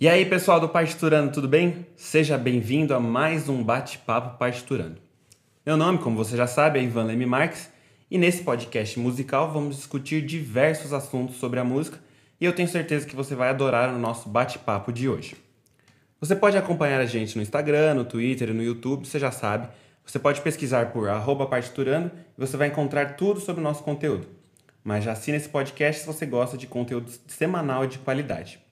E aí, pessoal do Partiturando, tudo bem? Seja bem-vindo a mais um bate-papo Partiturando. Meu nome, como você já sabe, é Ivan Leme Marques e nesse podcast musical vamos discutir diversos assuntos sobre a música e eu tenho certeza que você vai adorar o nosso bate-papo de hoje. Você pode acompanhar a gente no Instagram, no Twitter no YouTube, você já sabe. Você pode pesquisar por arroba partiturando e você vai encontrar tudo sobre o nosso conteúdo. Mas já assina esse podcast se você gosta de conteúdo semanal de qualidade.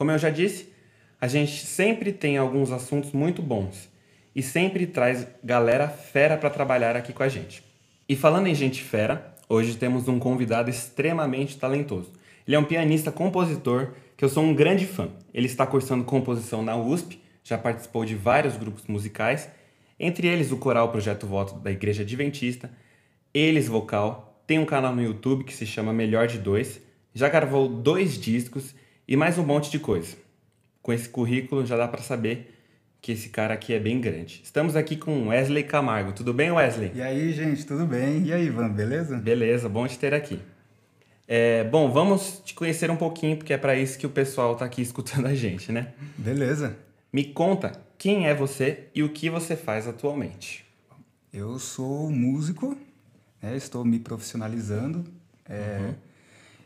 Como eu já disse, a gente sempre tem alguns assuntos muito bons e sempre traz galera fera para trabalhar aqui com a gente. E falando em gente fera, hoje temos um convidado extremamente talentoso. Ele é um pianista compositor que eu sou um grande fã. Ele está cursando composição na USP, já participou de vários grupos musicais, entre eles o coral Projeto Voto da Igreja Adventista, Eles Vocal, tem um canal no YouTube que se chama Melhor de Dois, já gravou dois discos e mais um monte de coisa. Com esse currículo já dá para saber que esse cara aqui é bem grande. Estamos aqui com Wesley Camargo. Tudo bem, Wesley? E aí, gente, tudo bem? E aí, Ivan, beleza? Beleza, bom te ter aqui. É, bom, vamos te conhecer um pouquinho, porque é para isso que o pessoal está aqui escutando a gente, né? Beleza. Me conta quem é você e o que você faz atualmente. Eu sou músico, né? estou me profissionalizando. É, uhum.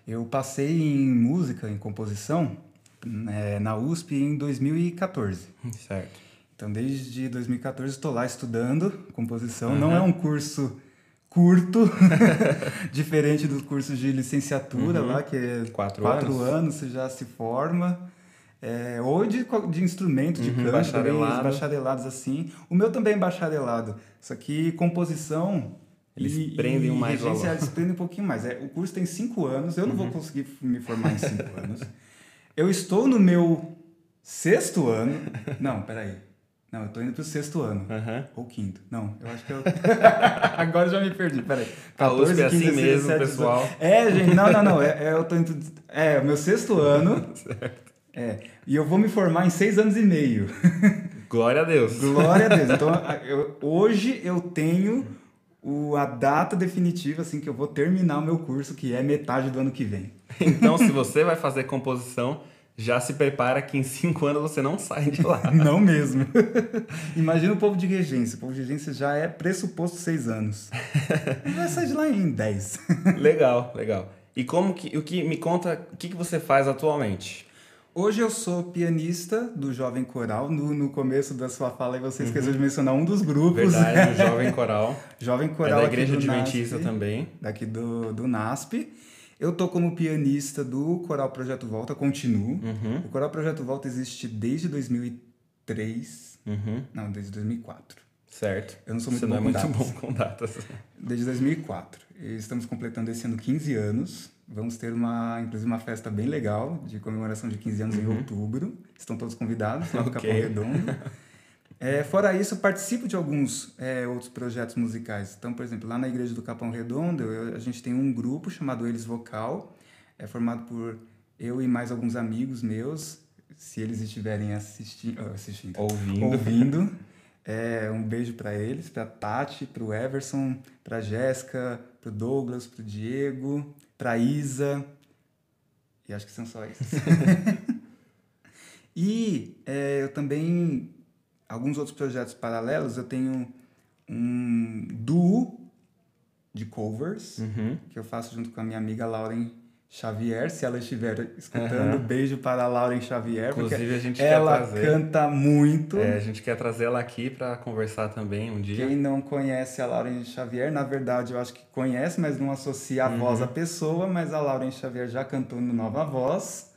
Eu passei em música, em composição, é, na USP em 2014. Certo. Então, desde 2014 estou lá estudando composição. Uhum. Não é um curso curto, diferente dos cursos de licenciatura uhum. lá, que é quatro, quatro anos. anos você já se forma. É, ou de, de instrumento, de uhum, canto, bacharelado. bacharelados assim. O meu também é bacharelado. Só que composição eles e, prendem e mais regência, eles prendem um pouquinho mais. É, o curso tem cinco anos, eu não vou uhum. conseguir me formar em cinco anos. Eu estou no meu sexto ano. Não, peraí. Não, eu estou indo para o sexto ano. Uhum. Ou quinto. Não, eu acho que eu. Agora já me perdi, peraí. 14, a USP é assim 15, mesmo, 17, pessoal. É, gente, não, não, não. É, é, eu tô indo. É, o meu sexto ano. certo. É. E eu vou me formar em seis anos e meio. Glória a Deus. Glória a Deus. Então, eu, hoje eu tenho o, a data definitiva, assim, que eu vou terminar o meu curso, que é metade do ano que vem. Então, se você vai fazer composição, já se prepara que em cinco anos você não sai de lá. não mesmo. Imagina o povo de regência. O povo de regência já é pressuposto seis anos. vai sair de lá em dez. legal, legal. E como que, o que me conta, o que, que você faz atualmente? Hoje eu sou pianista do Jovem Coral. No, no começo da sua fala você esqueceu uhum. de mencionar um dos grupos. Verdade, o Jovem Coral. Jovem Coral. É da Igreja Adventista NASP, também. Daqui do, do NASP. Eu tô como pianista do Coral Projeto Volta, continuo. Uhum. O Coral Projeto Volta existe desde 2003. Uhum. Não, desde 2004. Certo. Eu não sou muito Você bom não é com muito datas. bom com datas. Desde 2004. E estamos completando esse ano 15 anos. Vamos ter uma, inclusive, uma festa bem legal de comemoração de 15 anos uhum. em outubro. Estão todos convidados lá no okay. Capão Redondo. É, fora isso, participo de alguns é, outros projetos musicais. Então, por exemplo, lá na Igreja do Capão Redondo, eu, a gente tem um grupo chamado Eles Vocal, é formado por eu e mais alguns amigos meus, se eles estiverem assisti assistindo, ouvindo. ouvindo é, um beijo para eles, para Tati, para o Everson, para Jéssica, para o Douglas, para o Diego, para Isa. E acho que são só esses. e é, eu também, alguns outros projetos paralelos, eu tenho um duo de covers uhum. que eu faço junto com a minha amiga Lauren Xavier, se ela estiver escutando, uhum. beijo para a Lauren Xavier, Inclusive, a gente ela quer trazer, canta muito. É, a gente quer trazer ela aqui para conversar também um dia. Quem não conhece a Lauren Xavier, na verdade eu acho que conhece, mas não associa a uhum. voz à pessoa, mas a Lauren Xavier já cantou no Nova Voz.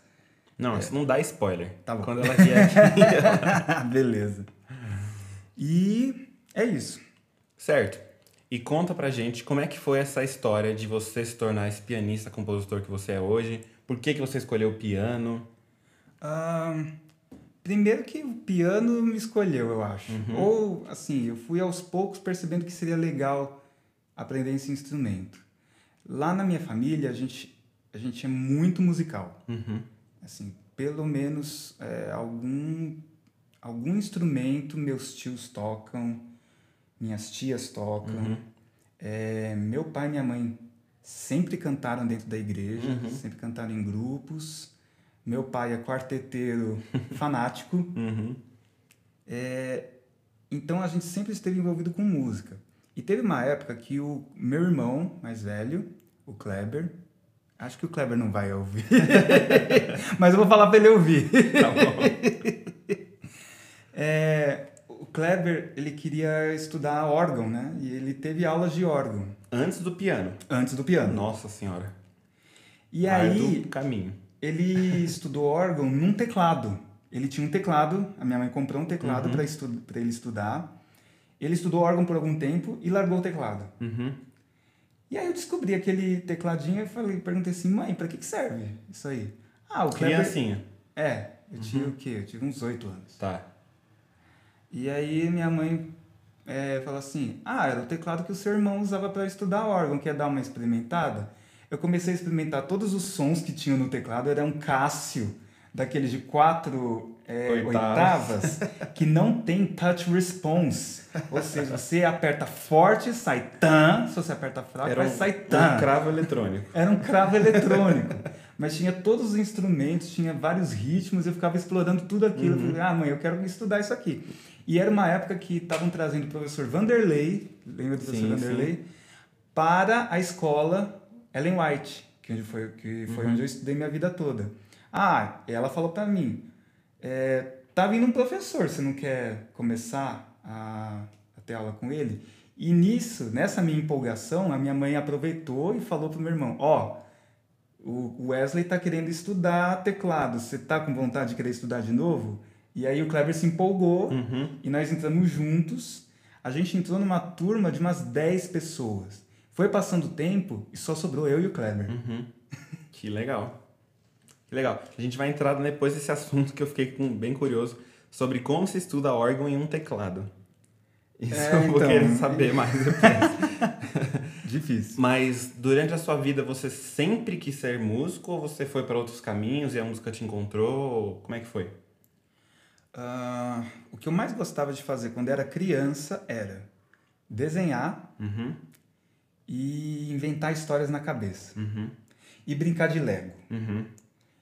Não, é. isso não dá spoiler. Tá bom. Quando ela vier aqui. ela... Beleza. E é isso. Certo. E conta pra gente como é que foi essa história de você se tornar esse pianista, compositor que você é hoje. Por que, que você escolheu o piano? Ah, primeiro que o piano me escolheu, eu acho. Uhum. Ou, assim, eu fui aos poucos percebendo que seria legal aprender esse instrumento. Lá na minha família, a gente, a gente é muito musical. Uhum. Assim, pelo menos é, algum, algum instrumento meus tios tocam minhas tias tocam. Uhum. É, meu pai e minha mãe sempre cantaram dentro da igreja, Uhum. sempre cantaram em grupos. Meu pai é quarteteiro fanático. Uhum. É, então a gente sempre esteve envolvido com música. E teve uma época que o meu irmão mais velho, o Kleber, acho que o Kleber não vai ouvir, mas eu vou falar para ele ouvir. Tá bom. é, Kleber, ele queria estudar órgão, né? E ele teve aulas de órgão. Antes do piano? Antes do piano. Nossa Senhora. E aí... caminho. Ele estudou órgão num teclado. Ele tinha um teclado, a minha mãe comprou um teclado uhum. para estu ele estudar. Ele estudou órgão por algum tempo e largou o teclado. Uhum. E aí eu descobri aquele tecladinho e falei, perguntei assim, mãe, para que, que serve isso aí? Ah, o Kleber... Criancinha. É, eu uhum. tinha o quê? Eu tive uns oito anos. Tá. E aí minha mãe é, falou assim, ah, era o teclado que o seu irmão usava para estudar órgão, quer dar uma experimentada? Eu comecei a experimentar todos os sons que tinham no teclado, era um Cássio, daqueles de quatro é, oitavas, que não tem touch response. Ou seja, você aperta forte, sai tan, se você aperta fraco, Era um, sai tan. um cravo eletrônico. Era um cravo eletrônico. Mas tinha todos os instrumentos, tinha vários ritmos, eu ficava explorando tudo aquilo. Uhum. Falei, ah, mãe, eu quero estudar isso aqui. E era uma época que estavam trazendo o professor Vanderlei, lembra do sim, professor Vanderlei? Sim. Para a escola Ellen White, que foi, que foi uhum. onde eu estudei minha vida toda. Ah, ela falou para mim, é, tá vindo um professor, você não quer começar a, a ter aula com ele? E nisso, nessa minha empolgação, a minha mãe aproveitou e falou pro meu irmão, ó, oh, o Wesley tá querendo estudar teclado, você tá com vontade de querer estudar de novo? E aí o Kleber se empolgou uhum. e nós entramos juntos. A gente entrou numa turma de umas 10 pessoas. Foi passando o tempo e só sobrou eu e o Kleber. Uhum. Que legal. Que legal. A gente vai entrar depois desse assunto que eu fiquei bem curioso sobre como se estuda órgão em um teclado. Isso é, eu vou então... querer saber mais depois. Difícil. Mas durante a sua vida você sempre quis ser músico ou você foi para outros caminhos e a música te encontrou? Como é que foi? Uh, o que eu mais gostava de fazer quando era criança era desenhar uhum e inventar histórias na cabeça. Uhum. E brincar de Lego. Uhum.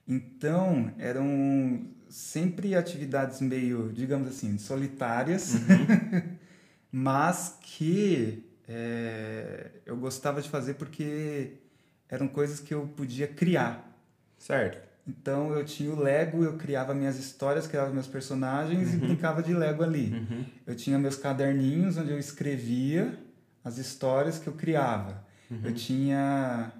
Então, eram sempre atividades meio, digamos assim, solitárias, uhum. mas que é, eu gostava de fazer porque eram coisas que eu podia criar. Certo. Então eu tinha o Lego, eu criava minhas histórias, criava meus personagens uhum. e brincava de Lego ali. Uhum. Eu tinha meus caderninhos onde eu escrevia as histórias que eu criava. Uhum. Eu tinha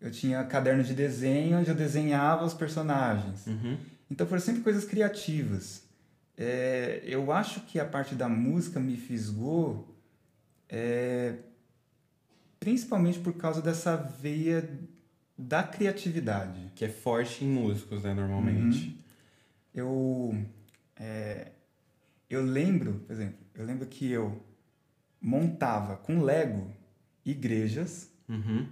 eu tinha caderno de desenho onde eu desenhava os personagens. Uhum. Então foram sempre coisas criativas. É, eu acho que a parte da música me fisgou é, principalmente por causa dessa veia da criatividade. Que é forte em músicos, né, normalmente. Uhum. Eu, é, eu lembro, por exemplo, eu lembro que eu montava com Lego igrejas uhum.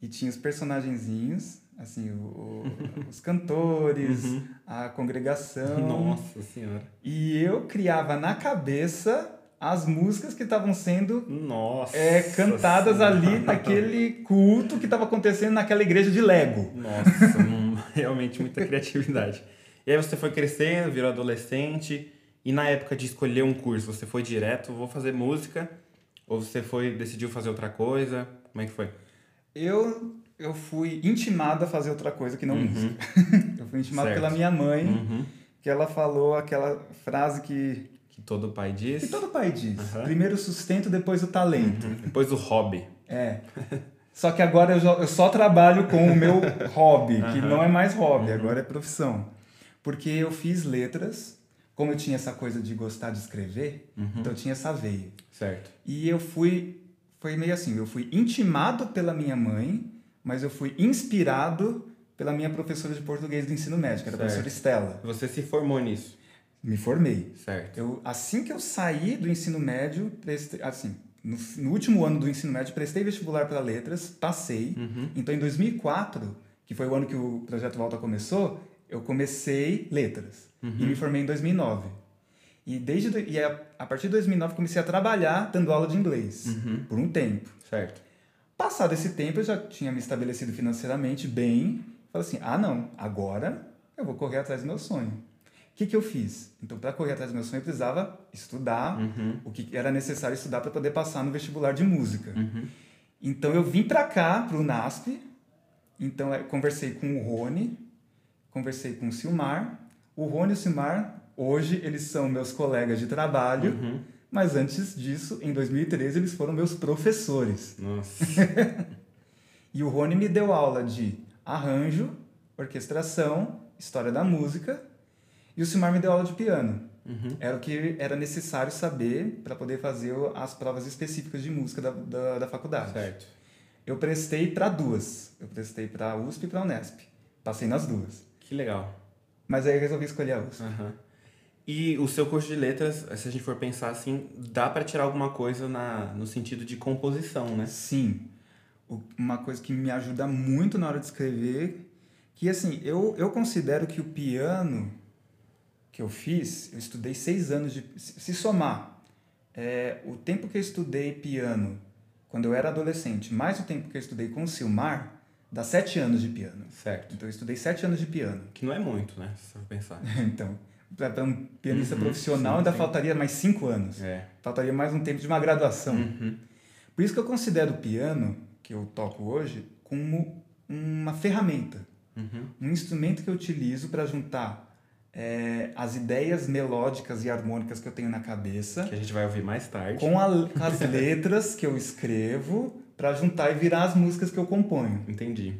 e tinha os personagenzinhos, assim, o, o, os cantores, uhum. a congregação. Nossa Senhora. E eu criava na cabeça as músicas que estavam sendo Nossa é, cantadas senhora. ali naquele culto que estava acontecendo naquela igreja de Lego. Nossa, realmente muita criatividade. E aí você foi crescendo, virou adolescente, e na época de escolher um curso, você foi direto, vou fazer música? Ou você foi decidiu fazer outra coisa? Como é que foi? Eu eu fui intimado a fazer outra coisa que não uhum. música. eu fui intimado certo. pela minha mãe, uhum. que ela falou aquela frase que que todo pai diz. Que todo pai diz. Uhum. Primeiro o sustento, depois o talento. Uhum. Depois o hobby. É. Só que agora eu, só trabalho com o meu hobby, que não é mais hobby, uhum. agora é profissão. Porque eu fiz letras como eu tinha essa coisa de gostar de escrever, uhum. então eu tinha essa veia. Certo. E eu fui, foi meio assim, eu fui intimado pela minha mãe, mas eu fui inspirado pela minha professora de português do ensino médio, que era a professora Estela. Você se formou nisso? Me formei. Certo. Eu, assim que eu saí do ensino médio, prestei, assim, no, no último ano do ensino médio, prestei vestibular para letras, passei. Uhum. Então, em 2004, que foi o ano que o Projeto Volta começou, eu comecei letras uhum. e me formei em 2009. E, desde, e a, a partir de 2009 comecei a trabalhar dando aula de inglês uhum. por um tempo. Certo. Passado esse tempo, eu já tinha me estabelecido financeiramente bem. Falei assim: ah, não, agora eu vou correr atrás do meu sonho. O que, que eu fiz? Então, para correr atrás do meu sonho, eu precisava estudar Uhum. o que era necessário estudar para poder passar no vestibular de música. Uhum. Então, eu vim para cá, para o NASP. Então, eu conversei com o Rony, conversei com o Silmar. O Rony e o Silmar, hoje, eles são meus colegas de trabalho. Uhum. Mas antes disso, em 2013, eles foram meus professores. Nossa. E o Rony me deu aula de arranjo, orquestração, história da música. E o Silmar me deu aula de piano. Uhum. Era o que era necessário saber para poder fazer as provas específicas de música da, da, da faculdade. Certo. Eu prestei para duas. Eu prestei para a USP e para a Unesp. Passei nas duas. Que legal. Mas aí eu resolvi escolher a USP. Aham. E o seu curso de letras, se a gente for pensar assim, dá para tirar alguma coisa na, no sentido de composição, né? Sim. Uma coisa que me ajuda muito na hora de escrever, que assim, eu, eu considero que o piano que eu fiz, eu estudei seis anos de... Se somar é, o tempo que eu estudei piano quando eu era adolescente, mais o tempo que eu estudei com o Silmar, dá sete anos de piano. Certo. Então eu estudei sete anos de piano. Que não é muito, né? Se for pensar. Então, para um pianista Uhum, profissional sim, ainda sim. faltaria mais cinco anos. É. Faltaria mais um tempo de uma graduação. Uhum. Por isso que eu considero o piano, que eu toco hoje, como uma ferramenta, Uhum. um instrumento que eu utilizo para juntar é, as ideias melódicas e harmônicas que eu tenho na cabeça Que a gente vai ouvir mais tarde. com, a- com as letras que eu escrevo para juntar e virar as músicas que eu componho. Entendi.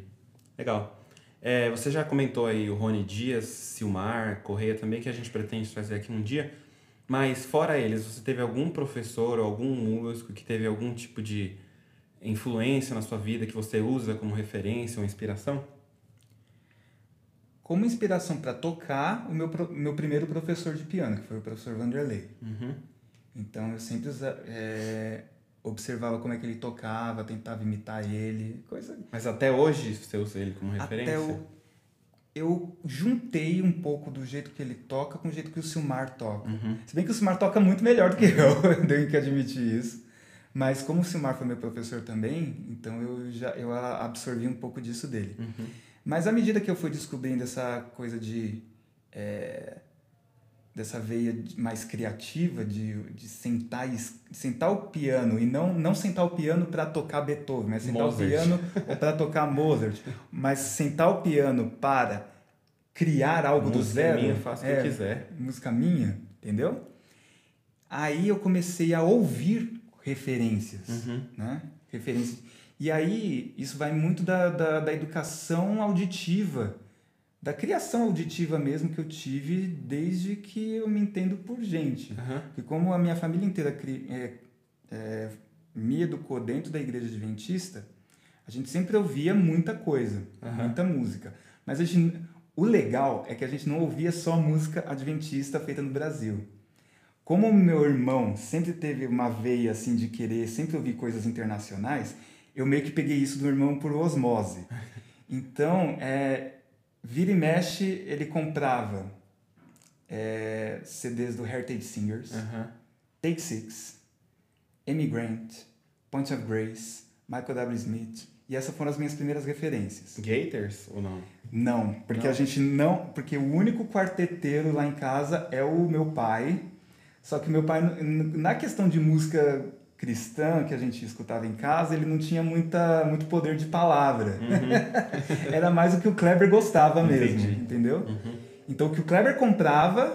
Legal. É, você já comentou aí o Rony Dias, Silmar, Correia também, que a gente pretende fazer aqui um dia. Mas fora eles, você teve algum professor ou algum músico que teve algum tipo de influência na sua vida que você usa como referência ou inspiração? Como inspiração para tocar, o meu, meu primeiro professor de piano, que foi o professor Vanderlei. Uhum. Então eu sempre é, observava como é que ele tocava, tentava imitar ele, coisa Mas até hoje você usa ele como referência? Até eu, eu juntei um pouco do jeito que ele toca com o jeito que o Silmar toca. Uhum. Se bem que o Silmar toca muito melhor do que eu, eu tenho que admitir isso. Mas como o Silmar foi meu professor também, então eu já eu absorvi um pouco disso dele. Uhum. Mas à medida que eu fui descobrindo essa coisa de é, dessa veia mais criativa de, de sentar sentar o piano e não não sentar o piano para tocar Beethoven, mas sentar Mozart. o piano para tocar Mozart, mas sentar o piano para criar algo do Música zero, minha, faça o que é, quiser. música minha, entendeu? Aí eu comecei a ouvir referências, Uhum. né? Referências. E aí isso vai muito da, da, da educação auditiva, da criação auditiva mesmo que eu tive desde que eu me entendo por gente. Aham. E como a minha família inteira cri- é, é, me educou dentro da igreja adventista, a gente sempre ouvia muita coisa, Aham. muita música. Mas a gente, o legal é que a gente não ouvia só música adventista feita no Brasil. Como o meu irmão sempre teve uma veia assim de querer sempre ouvir coisas internacionais, eu meio que peguei isso do irmão por osmose. Então, é, vira e mexe, ele comprava é, CDs do Heritage Singers. Take Six, Amy Grant, Point of Grace, Michael W. Smith. E essas foram as minhas primeiras referências. Gators ou não? Não, porque Não? a gente não. Porque o único quarteteiro lá em casa é o meu pai. Só que meu pai, na questão de música cristã que a gente escutava em casa, ele não tinha muita, muito poder de palavra. Era mais o que o Kleber gostava mesmo, Entendi. entendeu? Uhum. Então o que o Kleber comprava,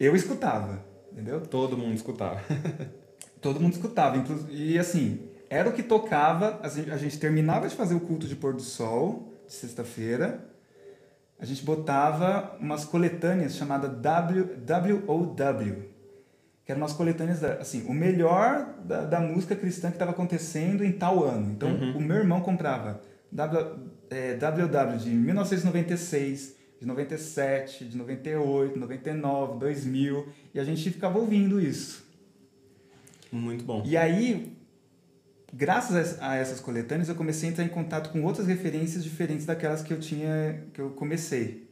eu escutava, entendeu? Todo mundo escutava. Todo mundo escutava. E assim, era o que tocava. A gente, terminava de fazer o culto de pôr do sol, de sexta-feira. A gente botava umas coletâneas chamadas WOW. Que eram umas coletâneas, da, assim, o melhor da, da música cristã que estava acontecendo em tal ano. Então, Uhum. o meu irmão comprava w, é, WW de 1996, de 97, de 98, 99, 2000. E a gente ficava ouvindo isso. Muito bom. E aí, graças a essas coletâneas, eu comecei a entrar em contato com outras referências diferentes daquelas que eu tinha, que eu comecei.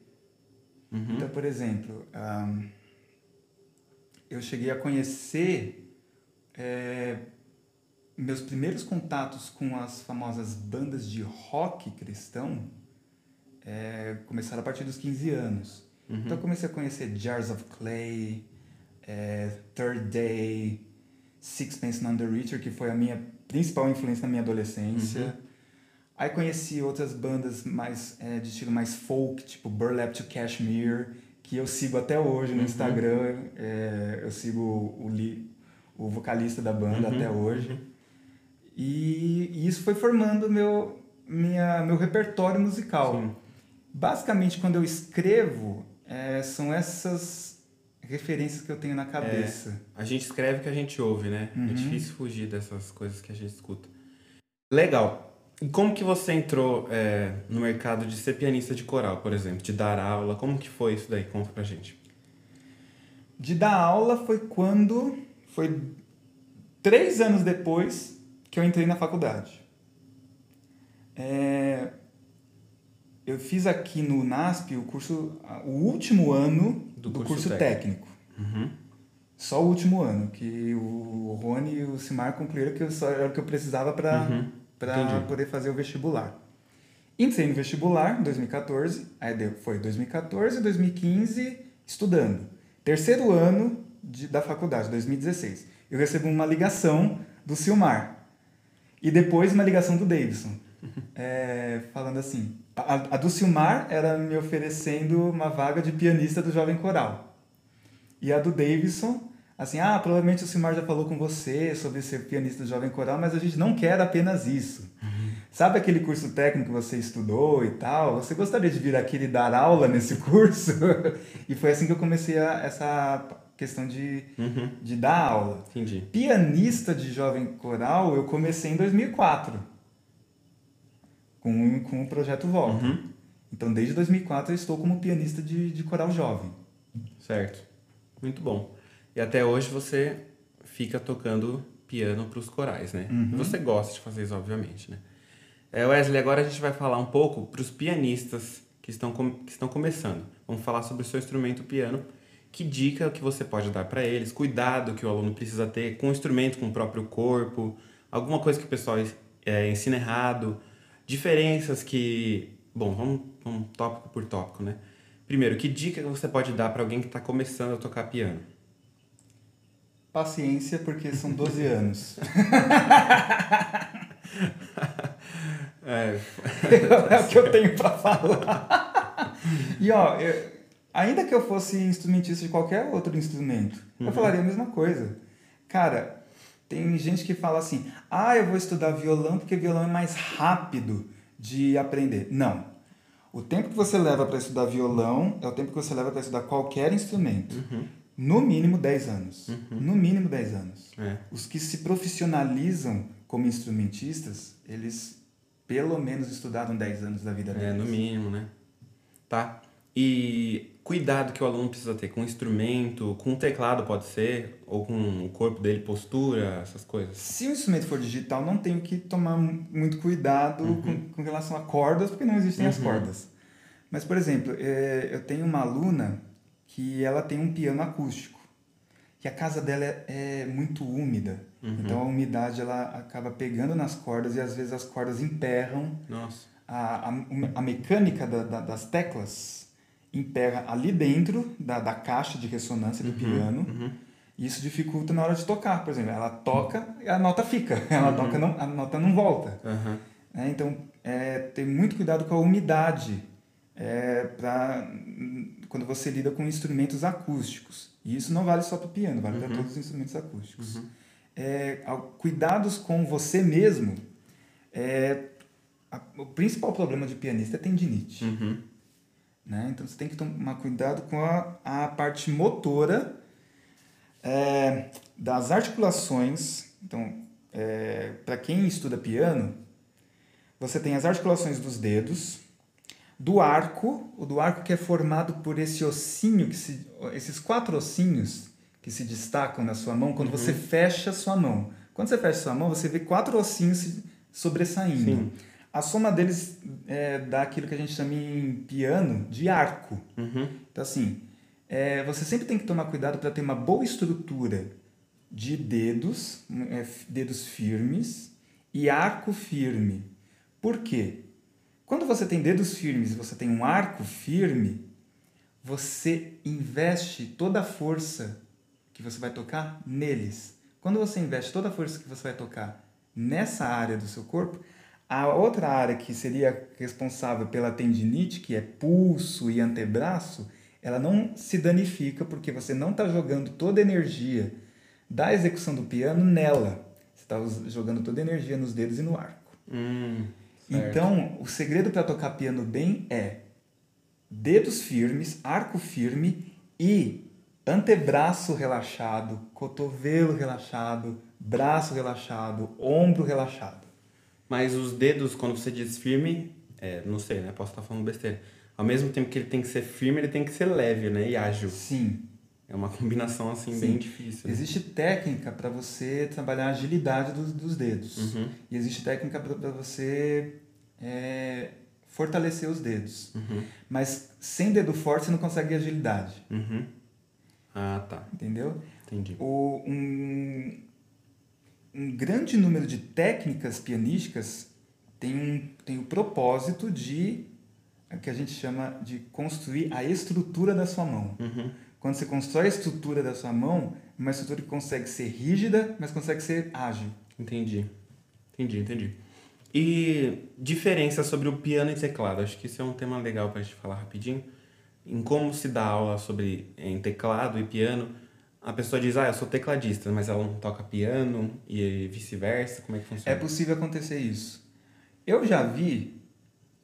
Uhum. Então, por exemplo, ahn, eu cheguei a conhecer é, meus primeiros contatos com as famosas bandas de rock cristão é, começaram a partir dos 15 anos. Uhum. Então eu comecei a conhecer Jars of Clay, é, Third Day, Sixpence None the Richer, que foi a minha principal influência na minha adolescência. Uhum. Aí conheci outras bandas mais é, de estilo mais folk, tipo Burlap to Cashmere, que eu sigo até hoje no uhum. Instagram. É, eu sigo o, o vocalista da banda uhum. até hoje. Uhum. E, e, isso foi formando meu, minha, meu repertório musical. Sim. Basicamente, quando eu escrevo, é, são essas referências que eu tenho na cabeça. É, a gente escreve o que a gente ouve, né? É uhum. É difícil fugir dessas coisas que a gente escuta. Legal. E como que você entrou é, no mercado de ser pianista de coral, por exemplo? De dar aula? Como que foi isso daí? Conta pra gente. De dar aula foi quando... Foi três anos depois que eu entrei na faculdade. É, eu fiz aqui no NASP o curso, o último ano do, do curso, curso, técnico. técnico. Uhum. Só o último ano, que o Rony e o Simar concluíram que eu só era o que eu precisava para uhum. Poder fazer o vestibular. Entrei no vestibular em 2014, aí deu, foi 2014, 2015 estudando. Terceiro ano de, da faculdade, 2016. Eu recebo uma ligação do Silmar. E depois uma ligação do Davidson. É, falando assim, a, a do Silmar era me oferecendo uma vaga de pianista do Jovem Coral. E a do Davidson, assim, ah, provavelmente o Silmar já falou com você sobre ser pianista do Jovem Coral, mas a gente não quer apenas isso. Uhum. Sabe aquele curso técnico que você estudou e tal? Você gostaria de vir aqui e dar aula nesse curso? e foi assim que eu comecei a, essa questão de, uhum. de dar aula. Entendi. Pianista de jovem coral eu comecei em 2004 com, com o projeto Volta. Uhum. Então, desde 2004 eu estou como pianista de, de coral jovem. Certo. Muito bom. E até hoje você fica tocando piano para os corais, né? Uhum. Você gosta de fazer isso, obviamente, né? É, Wesley, agora a gente vai falar um pouco para os pianistas que estão, que estão começando. Vamos falar sobre o seu instrumento piano. Que dica que você pode dar para eles? Cuidado que o aluno precisa ter com o instrumento, com o próprio corpo? Alguma coisa que o pessoal é, ensina errado? Diferenças que. Bom, vamos, vamos tópico por tópico, né? Primeiro, que dica você pode dar para alguém que está começando a tocar piano? Paciência, porque são 12 anos. é. é o que eu tenho para falar. e ó, eu, ainda que eu fosse instrumentista de qualquer outro instrumento, uhum. eu falaria a mesma coisa. Cara, tem gente que fala assim: ah, eu vou estudar violão porque violão é mais rápido de aprender. Não. O tempo que você leva para estudar violão é o tempo que você leva para estudar qualquer instrumento. Uhum. No mínimo 10 anos. Uhum. No mínimo 10 anos. É. Os que se profissionalizam como instrumentistas, eles pelo menos estudaram 10 anos da vida deles. É, no mínimo, né? Tá. E cuidado que o aluno precisa ter com o instrumento, com o teclado pode ser, ou com o corpo dele, postura, essas coisas? Se o instrumento for digital, não tenho que tomar muito cuidado uhum. com, com, relação a cordas, porque não existem uhum. as cordas. Mas, por exemplo, é, eu tenho uma aluna que ela tem um piano acústico, que a casa dela é, é muito úmida. Uhum. Então a umidade ela acaba pegando nas cordas e às vezes as cordas emperram. Nossa. A, a, a mecânica da, da, das teclas emperra ali dentro da, da caixa de ressonância do uhum, piano. Uhum. E isso dificulta na hora de tocar. Por exemplo, ela toca e a nota fica. Ela uhum. toca não, a nota não volta. É, então, é, tem muito cuidado com a umidade é, pra, quando você lida com instrumentos acústicos. E isso não vale só para o piano, vale para uhum. todos os instrumentos acústicos. Uhum. É, cuidados com você mesmo. É, a, o principal problema de pianista é tendinite. Uhum. Né? Então você tem que tomar cuidado com a, a parte motora é, das articulações. Então, é, para quem estuda piano, você tem as articulações dos dedos, do arco, o do arco que é formado por esse ossinho, que se, esses quatro ossinhos que se destacam na sua mão quando uhum. você fecha a sua mão. Quando você fecha a sua mão, você vê quatro ossinhos sobressaindo. Sim. A soma deles é, dá aquilo que a gente chama em piano de arco. Uhum. Então, assim, é, você sempre tem que tomar cuidado para ter uma boa estrutura de dedos, é, dedos firmes e arco firme. Por quê? Quando você tem dedos firmes você tem um arco firme, você investe toda a força que você vai tocar neles. Quando você investe toda a força que você vai tocar nessa área do seu corpo, a outra área que seria responsável pela tendinite, que é pulso e antebraço, ela não se danifica porque você não está jogando toda a energia da execução do piano nela. Você está jogando toda a energia nos dedos e no arco. Hum, então, o segredo para tocar piano bem é dedos firmes, arco firme e antebraço relaxado, cotovelo relaxado, braço relaxado, ombro relaxado. Mas os dedos, quando você diz firme, é, não sei, né? Posso estar falando besteira. Ao mesmo tempo que ele tem que ser firme, ele tem que ser leve, né? E ágil. Sim. É uma combinação assim Sim. bem difícil. Né? Existe técnica para você trabalhar a agilidade dos, dos dedos. Uhum. E existe técnica para você é, fortalecer os dedos. Uhum. Mas sem dedo forte você não consegue agilidade. Uhum. Ah, tá. Entendeu? Entendi. O, um, um grande número de técnicas pianísticas tem, um, tem o propósito de o que a gente chama de construir a estrutura da sua mão. Uhum. Quando você constrói a estrutura da sua mão, é uma estrutura que consegue ser rígida, mas consegue ser ágil. Entendi. Entendi, entendi. E diferença sobre o piano e teclado. Acho que isso é um tema legal para a gente falar rapidinho em como se dá aula sobre em teclado e piano, a pessoa diz, ah, eu sou tecladista, mas ela não toca piano e vice-versa, como é que funciona? É possível acontecer isso. Eu já vi,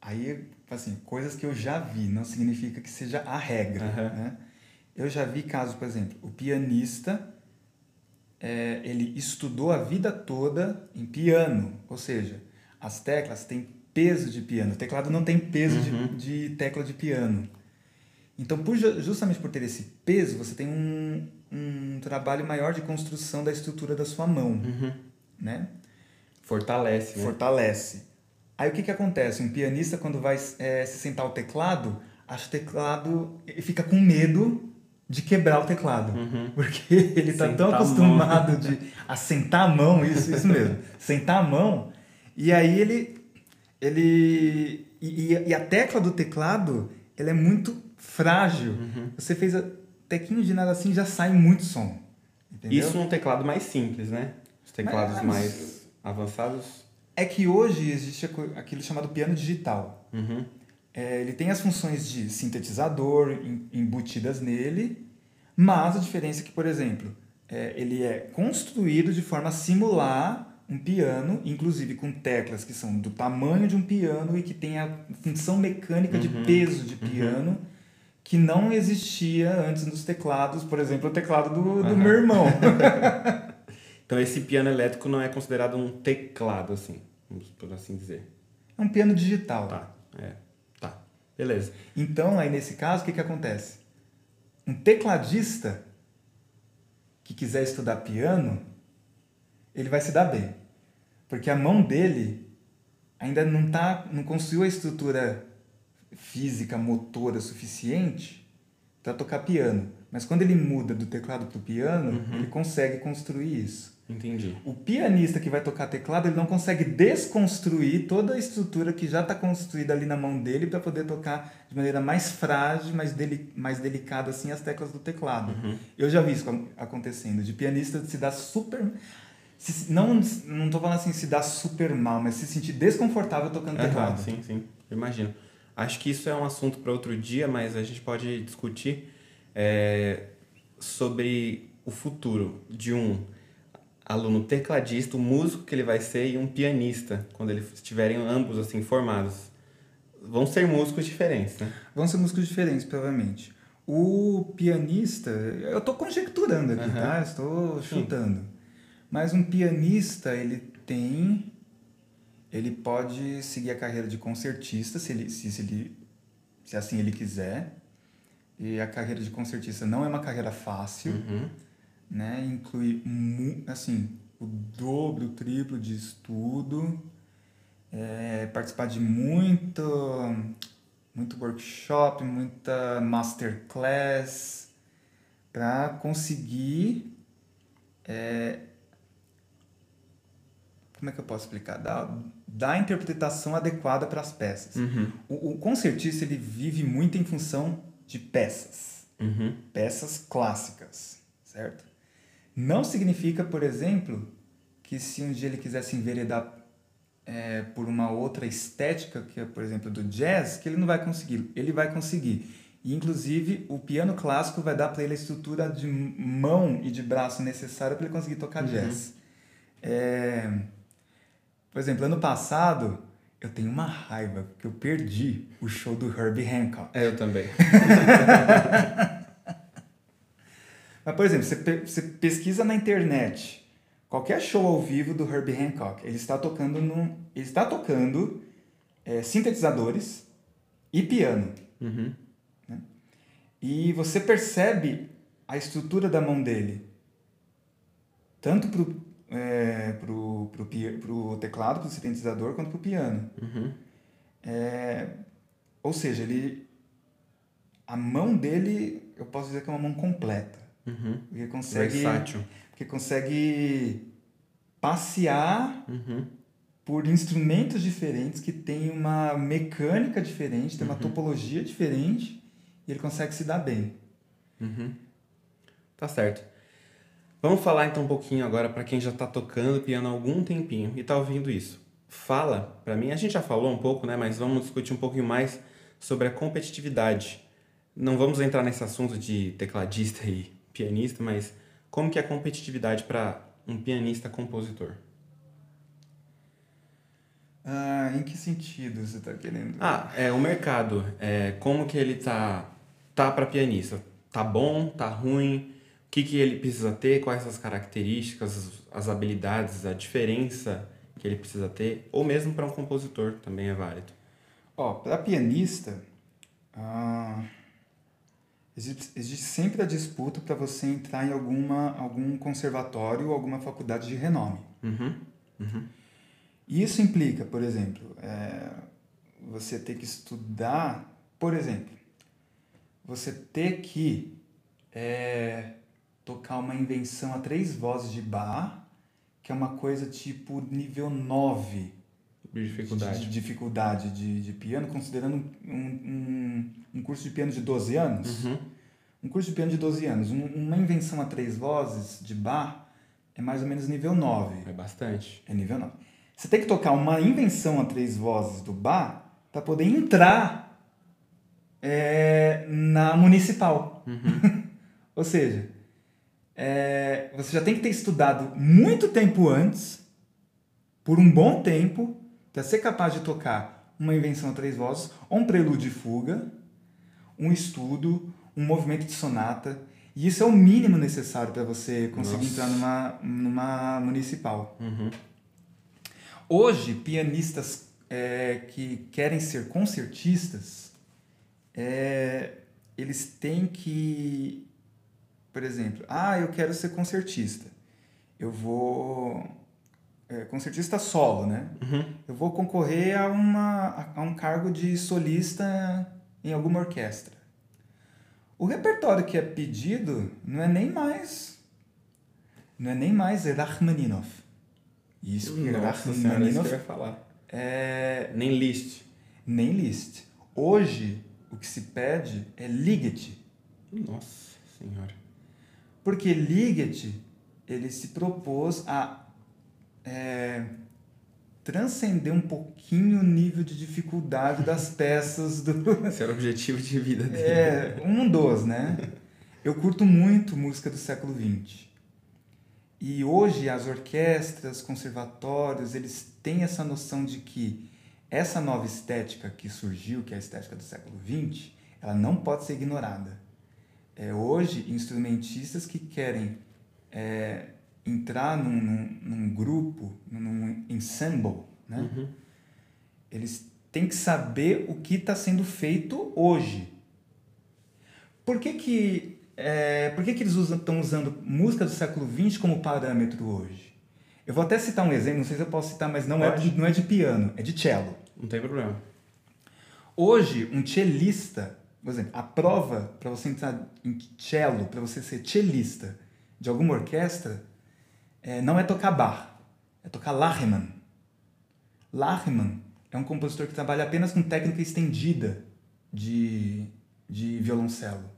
aí, assim, coisas que eu já vi, não significa que seja a regra, uhum. né? Eu já vi casos, por exemplo, o pianista, é, ele estudou a vida toda em piano, ou seja, as teclas têm peso de piano, o teclado não tem peso uhum. de, de tecla de piano. Então, por, justamente por ter esse peso, você tem um, um trabalho maior de construção da estrutura da sua mão, uhum. né? Fortalece, né? Fortalece. Aí o que, que acontece? Um pianista, quando vai é, se sentar ao teclado, acha o teclado... Fica com medo de quebrar o teclado. Uhum. Porque ele está tão acostumado a de a sentar a mão, isso, isso mesmo. sentar a mão. E aí ele... ele e, e a tecla do teclado, ela é muito frágil. Uhum. Você fez a tequinho de nada assim já sai muito som. Entendeu? Isso num teclado mais simples, né? Os teclados Mas, mais avançados. É que hoje existe aquilo chamado piano digital. Uhum. É, ele tem as funções de sintetizador embutidas nele, mas a diferença é que, por exemplo, é, ele é construído de forma a simular um piano, inclusive com teclas que são do tamanho de um piano e que tem a função mecânica uhum. de peso de uhum. piano que não existia antes nos teclados, por exemplo, o teclado do, do meu irmão. então esse piano elétrico não é considerado um teclado, assim, por assim dizer. É um piano digital. Tá, é. Beleza. Então, aí nesse caso, o que, que acontece? Um tecladista que quiser estudar piano, ele vai se dar bem. Porque a mão dele ainda não, tá, não construiu a estrutura física motora suficiente para tocar piano. Mas quando ele muda do teclado para o piano, uhum. ele consegue construir isso. Entendi. O pianista que vai tocar teclado, ele não consegue desconstruir toda a estrutura que já está construída ali na mão dele para poder tocar de maneira mais frágil, mais, deli mais delicada assim as teclas do teclado. Uhum. Eu já vi isso acontecendo. De pianista se dá super se, não não tô falando assim se dá super mal, mas se sentir desconfortável tocando uhum, teclado. Sim, sim, eu imagino. Acho que isso é um assunto para outro dia, mas a gente pode discutir é, sobre o futuro de um aluno tecladista, o músico que ele vai ser e um pianista, quando eles estiverem ambos assim formados. Vão ser músicos diferentes, né? Vão ser músicos diferentes, provavelmente. O pianista, eu estou conjecturando aqui, uhum. tá? Estou chutando. Sim. Mas um pianista, ele tem ele pode seguir a carreira de concertista, se, ele, se, se, ele, se assim ele quiser. E a carreira de concertista não é uma carreira fácil, uhum. Né? Inclui, assim, o dobro, o triplo de estudo, é, participar de muito, muito workshop, muita masterclass, para conseguir é, como é que eu posso explicar? Da, da interpretação adequada para as peças. Uhum. O, o, concertista ele vive muito em função de peças. Uhum. Peças clássicas, certo? Não significa, por exemplo, que se um dia ele quisesse enveredar é, por uma outra estética, que é, por exemplo, do jazz, que ele não vai conseguir. Ele vai conseguir. E, inclusive, o piano clássico vai dar para ele a estrutura de mão e de braço necessária para ele conseguir tocar uhum. jazz. É... Por exemplo, ano passado, eu tenho uma raiva, porque eu perdi o show do Herbie Hancock. É, eu também. Mas, por exemplo, você, você pesquisa na internet qualquer show ao vivo do Herbie Hancock, ele está tocando no, ele está tocando é, sintetizadores e piano. Uhum. Né? E você percebe a estrutura da mão dele, tanto pro é, pro, pro, pro teclado, pro sintetizador, quanto pro piano. Uhum. É, ou seja, ele a mão dele, eu posso dizer que é uma mão completa. Uhum. Porque consegue Versátil. Porque consegue passear uhum. por instrumentos diferentes que tem uma mecânica diferente, tem uma uhum. topologia diferente e ele consegue se dar bem. Uhum. Tá certo. Vamos falar então um pouquinho agora para quem já está tocando piano há algum tempinho e está ouvindo isso. Fala, para mim, a gente já falou um pouco, né, mas vamos discutir um pouquinho mais sobre a competitividade. Não vamos entrar nesse assunto de tecladista e pianista, mas como que é a competitividade para um pianista compositor? Ah, em que sentido você está querendo? Ah, é o mercado. É, como que ele tá tá para pianista? Tá bom? Tá ruim? que, que ele precisa ter, quais as características, as habilidades, a diferença que ele precisa ter, ou mesmo para um compositor também é válido. Ó, para pianista, ah, existe, sempre a disputa para você entrar em alguma, algum conservatório ou alguma faculdade de renome. Uhum, uhum. Isso implica, por exemplo, é, você ter que estudar, por exemplo, você ter que é, tocar uma invenção a três vozes de bar, que é uma coisa tipo nível 9 de dificuldade de, de dificuldade de, de, piano, considerando um, um, um, curso de piano de 12 anos. Uhum. Um curso de piano de 12 anos. Um, uma invenção a três vozes de bar é mais ou menos nível 9. É bastante. É nível 9. Você tem que tocar uma invenção a três vozes do bar para poder entrar é, na municipal. Uhum. Ou seja, é, você já tem que ter estudado muito tempo antes, por um bom tempo, para ser capaz de tocar uma invenção a três vozes, ou um prelúdio e fuga, um estudo, um movimento de sonata. E isso é o mínimo necessário para você conseguir Nossa. entrar numa, numa municipal. Uhum. Hoje, pianistas é, que querem ser concertistas, é, eles têm que por exemplo, ah, eu quero ser concertista. Eu vou. É, concertista solo, né? Uhum. Eu vou concorrer a, uma, a um cargo de solista em alguma orquestra. O repertório que é pedido não é nem mais. Não é nem mais Rachmaninoff. Isso que Rachmaninoff. vai falar. É... Nem Liszt. Nem Liszt. Hoje, o que se pede é Ligeti. Nossa Senhora. Porque Ligeti ele se propôs a é, transcender um pouquinho o nível de dificuldade das peças do. Esse era o objetivo de vida dele. É, um dos, né? Eu curto muito música do século XX. E hoje as orquestras, conservatórios, eles têm essa noção de que essa nova estética que surgiu, que é a estética do século XX, ela não pode ser ignorada é, hoje instrumentistas que querem é, entrar num, num, num, grupo, num ensemble, né? Uhum. eles têm que saber o que está sendo feito hoje. Por que, que, é, por que, que eles estão usando música do século XX como parâmetro hoje? Eu vou até citar um exemplo, não sei se eu posso citar, mas não, é, não é de piano, é de cello. Não tem problema. Hoje, um cellista por exemplo, a prova para você entrar em cello, para você ser cellista de alguma orquestra, é, não é tocar bar. é tocar Lachmann. Lachmann é um compositor que trabalha apenas com técnica estendida de, de violoncelo.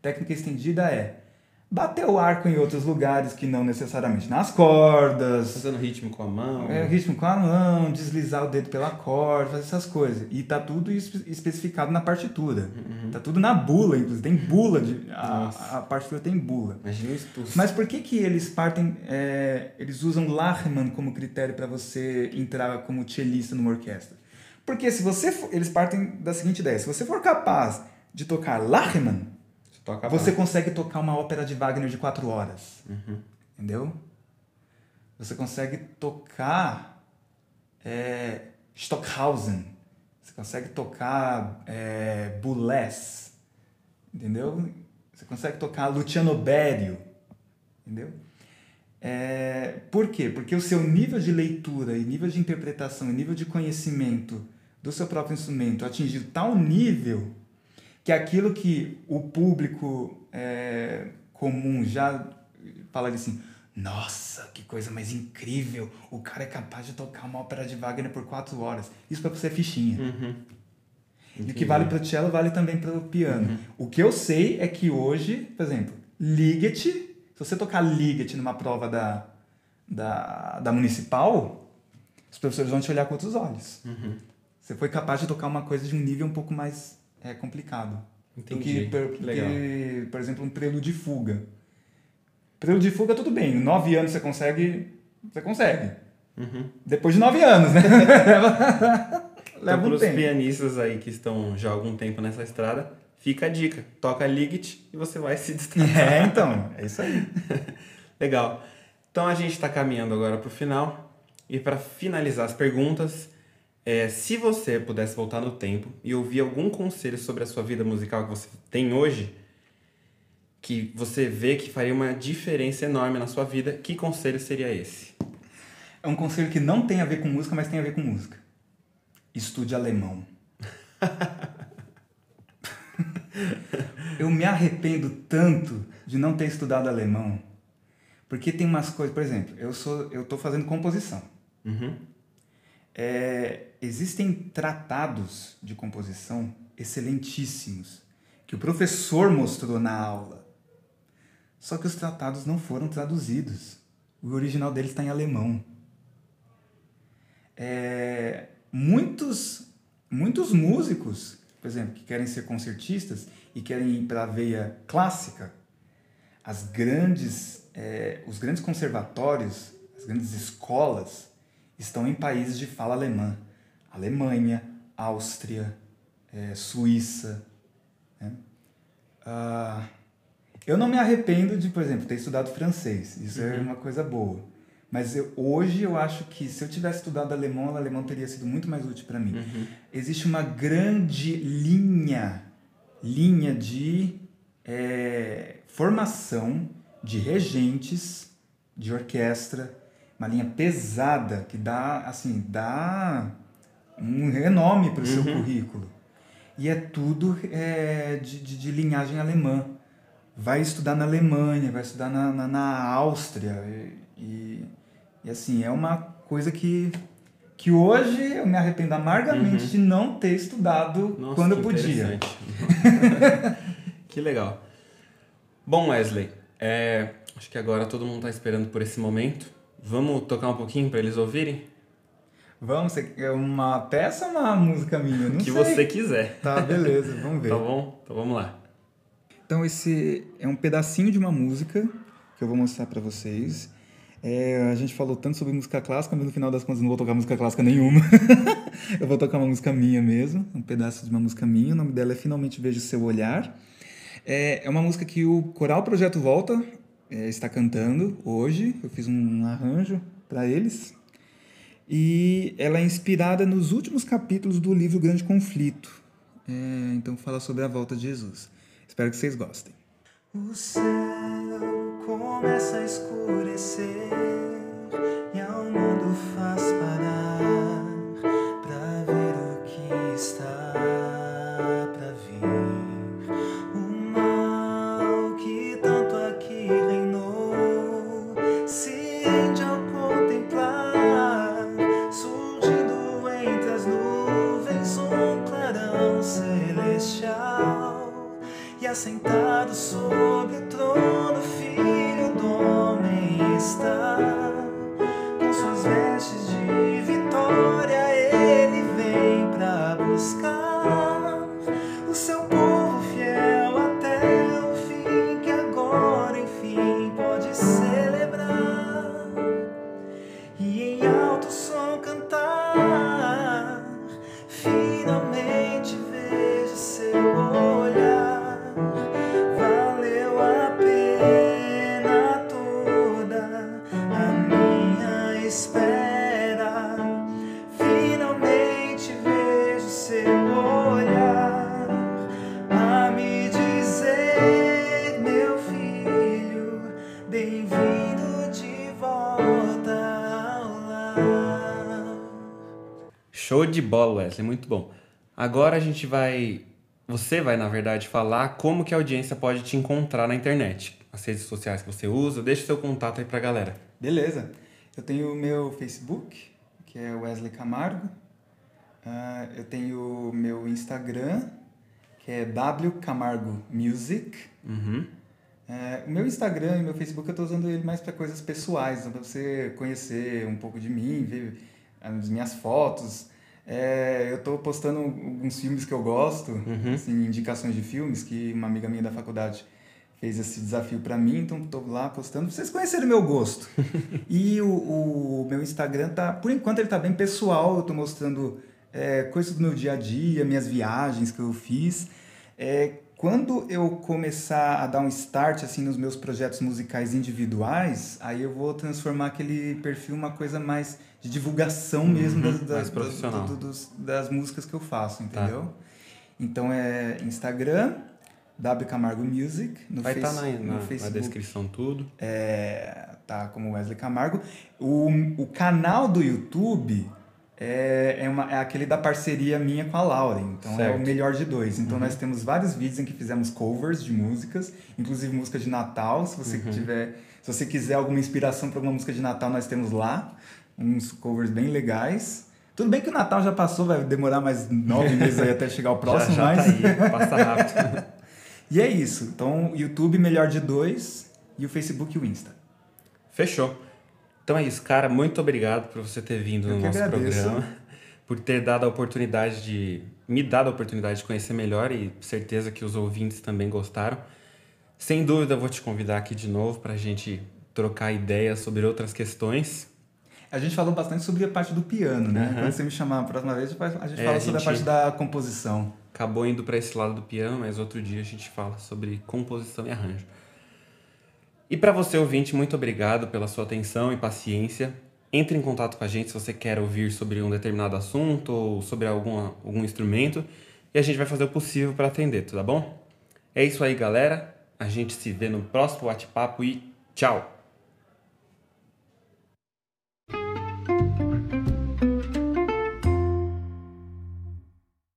Técnica estendida é bater o arco em outros lugares que não necessariamente nas cordas. Fazendo ritmo com a mão. É, ritmo com a mão, deslizar o dedo pela corda, fazer essas coisas. E tá tudo especificado na partitura. Uhum. Tá tudo na bula, inclusive. Tem bula. De, a, a, partitura tem bula. Imagina Mas por que que eles partem... É, eles usam Lachmann como critério para você entrar como cellista numa orquestra? Porque se você... For, eles partem da seguinte ideia. Se você for capaz de tocar Lachmann Toca você consegue tocar uma ópera de Wagner de quatro horas. Uhum. Entendeu? Você consegue tocar é, Stockhausen. Você consegue tocar é, Boulez. Entendeu? Você consegue tocar Luciano Berio. Entendeu? É, por quê? Porque o seu nível de leitura e nível de interpretação e nível de conhecimento do seu próprio instrumento atingiu tal nível que aquilo que o público é, comum já fala assim, nossa, que coisa mais incrível, o cara é capaz de tocar uma ópera de Wagner por quatro horas. Isso para você é fichinha. Uhum. E o que vale para o cello vale também para o piano. Uhum. O que eu sei é que hoje, por exemplo, Ligeti, se você tocar Ligeti numa prova da, da, da municipal, os professores vão te olhar com outros olhos. Uhum. Você foi capaz de tocar uma coisa de um nível um pouco mais é complicado. Entendi. Do que, por, que, por exemplo, um prelúdio de fuga. Prelúdio de fuga, tudo bem. Em nove anos você consegue. Você consegue. Uhum. Depois de nove anos, né? Leva então, um tempo. pianistas aí que estão já há algum tempo nessa estrada, fica a dica. Toca Ligit e você vai se destacar. É, então. É isso aí. Legal. Então a gente está caminhando agora para o final. E para finalizar as perguntas, é, se você pudesse voltar no tempo e ouvir algum conselho sobre a sua vida musical que você tem hoje, que você vê que faria uma diferença enorme na sua vida, que conselho seria esse? É um conselho que não tem a ver com música, mas tem a ver com música. Estude alemão. eu me arrependo tanto de não ter estudado alemão, porque tem umas coisas, por exemplo, eu sou, eu estou fazendo composição. Uhum. É, existem tratados de composição excelentíssimos que o professor mostrou na aula. Só que os tratados não foram traduzidos. O original deles está em alemão. É, muitos, muitos músicos, por exemplo, que querem ser concertistas e querem ir para a veia clássica, as grandes, é, os grandes conservatórios, as grandes escolas estão em países de fala alemã. Alemanha, Áustria, é, Suíça. Né? Ah, eu não me arrependo de, por exemplo, ter estudado francês. Isso é uhum. é uma coisa boa. Mas eu, hoje eu acho que se eu tivesse estudado alemão, o alemão teria sido muito mais útil para mim. Uhum. Existe uma grande linha, linha de é, formação de regentes de orquestra, uma linha pesada que dá, assim, dá um renome para o seu uhum. currículo. E é tudo é, de, de, de, linhagem alemã. Vai estudar na Alemanha, vai estudar na, na, na Áustria. E, e, e, assim, é uma coisa que, que hoje eu me arrependo amargamente uhum. de não ter estudado Nossa, quando eu podia. que legal. Bom, Wesley, é, acho que agora todo mundo está esperando por esse momento. Vamos tocar um pouquinho para eles ouvirem? Vamos, é uma peça ou uma música minha? Não que sei. você quiser. Tá, beleza, vamos ver. tá bom? Então vamos lá. Então esse é um pedacinho de uma música que eu vou mostrar para vocês. É, a gente falou tanto sobre música clássica, mas no final das contas não vou tocar música clássica nenhuma. eu vou tocar uma música minha mesmo, um pedaço de uma música minha. O nome dela é Finalmente Vejo Seu Olhar. É, é uma música que o Coral Projeto Volta é, está cantando hoje. Eu fiz um arranjo para eles, e ela é inspirada nos últimos capítulos do livro Grande Conflito. É, então fala sobre a volta de Jesus. Espero que vocês gostem. O céu começa a escurecer e ao bola, Wesley, muito bom. Agora a gente vai. Você vai, na verdade, falar como que a audiência pode te encontrar na internet. As redes sociais que você usa, deixa o seu contato aí pra galera. Beleza. Eu tenho o meu Facebook, que é Wesley Camargo. Ah, eu tenho o meu Instagram, que é W Camargo Music. Uhum. É, o meu Instagram e meu Facebook eu estou usando ele mais para coisas pessoais, então para você conhecer um pouco de mim, ver as minhas fotos. É, eu estou postando alguns filmes que eu gosto, assim, indicações de filmes que uma amiga minha da faculdade fez esse desafio para mim, então estou lá postando pra vocês conhecerem o meu gosto. e o, o meu Instagram tá, por enquanto ele tá bem pessoal, eu estou mostrando é, coisas do meu dia a dia, minhas viagens que eu fiz. É, quando eu começar a dar um start assim nos meus projetos musicais individuais, aí eu vou transformar aquele perfil uma coisa mais de divulgação mesmo das, das, Uhum. profissional. do- do- dos- das músicas que eu faço, entendeu? Então é Instagram, W Camargo Music, no, Vai estar face- na, na, na Facebook descrição tudo. é, tá como Wesley Camargo. O, o canal do YouTube é, é, uma, é aquele da parceria minha com a Lauren. Então é Certo. Uhum. o melhor de dois. Então nós temos vários vídeos em que fizemos covers de músicas, inclusive música de Natal. Se você Uhum. tiver, se você quiser alguma inspiração para alguma música de Natal, nós temos lá uns covers bem legais. Tudo bem que o Natal já passou, vai demorar mais nove meses aí até chegar o próximo, já, já mas tá aí, passa rápido. e é isso. Então YouTube melhor de dois e o Facebook e o Insta. Fechou. Então é isso, cara. Muito obrigado por você ter vindo Eu no nosso agradeço. programa. Por ter dado a oportunidade de. me dado a oportunidade de conhecer melhor e certeza que os ouvintes também gostaram. Sem dúvida, vou te convidar aqui de novo para a gente trocar ideias sobre outras questões. A gente falou bastante sobre a parte do piano, né? Aham. Quando você me chamar a próxima vez, a gente É, fala a sobre a gente- parte da composição. Acabou indo para esse lado do piano, mas outro dia a gente fala sobre composição e arranjo. E para você ouvinte, muito obrigado pela sua atenção e paciência. Entre em contato com a gente se você quer ouvir sobre um determinado assunto ou sobre alguma, algum instrumento e a gente vai fazer o possível para atender, tá bom? É isso aí, galera. A gente se vê no próximo bate-papo e tchau!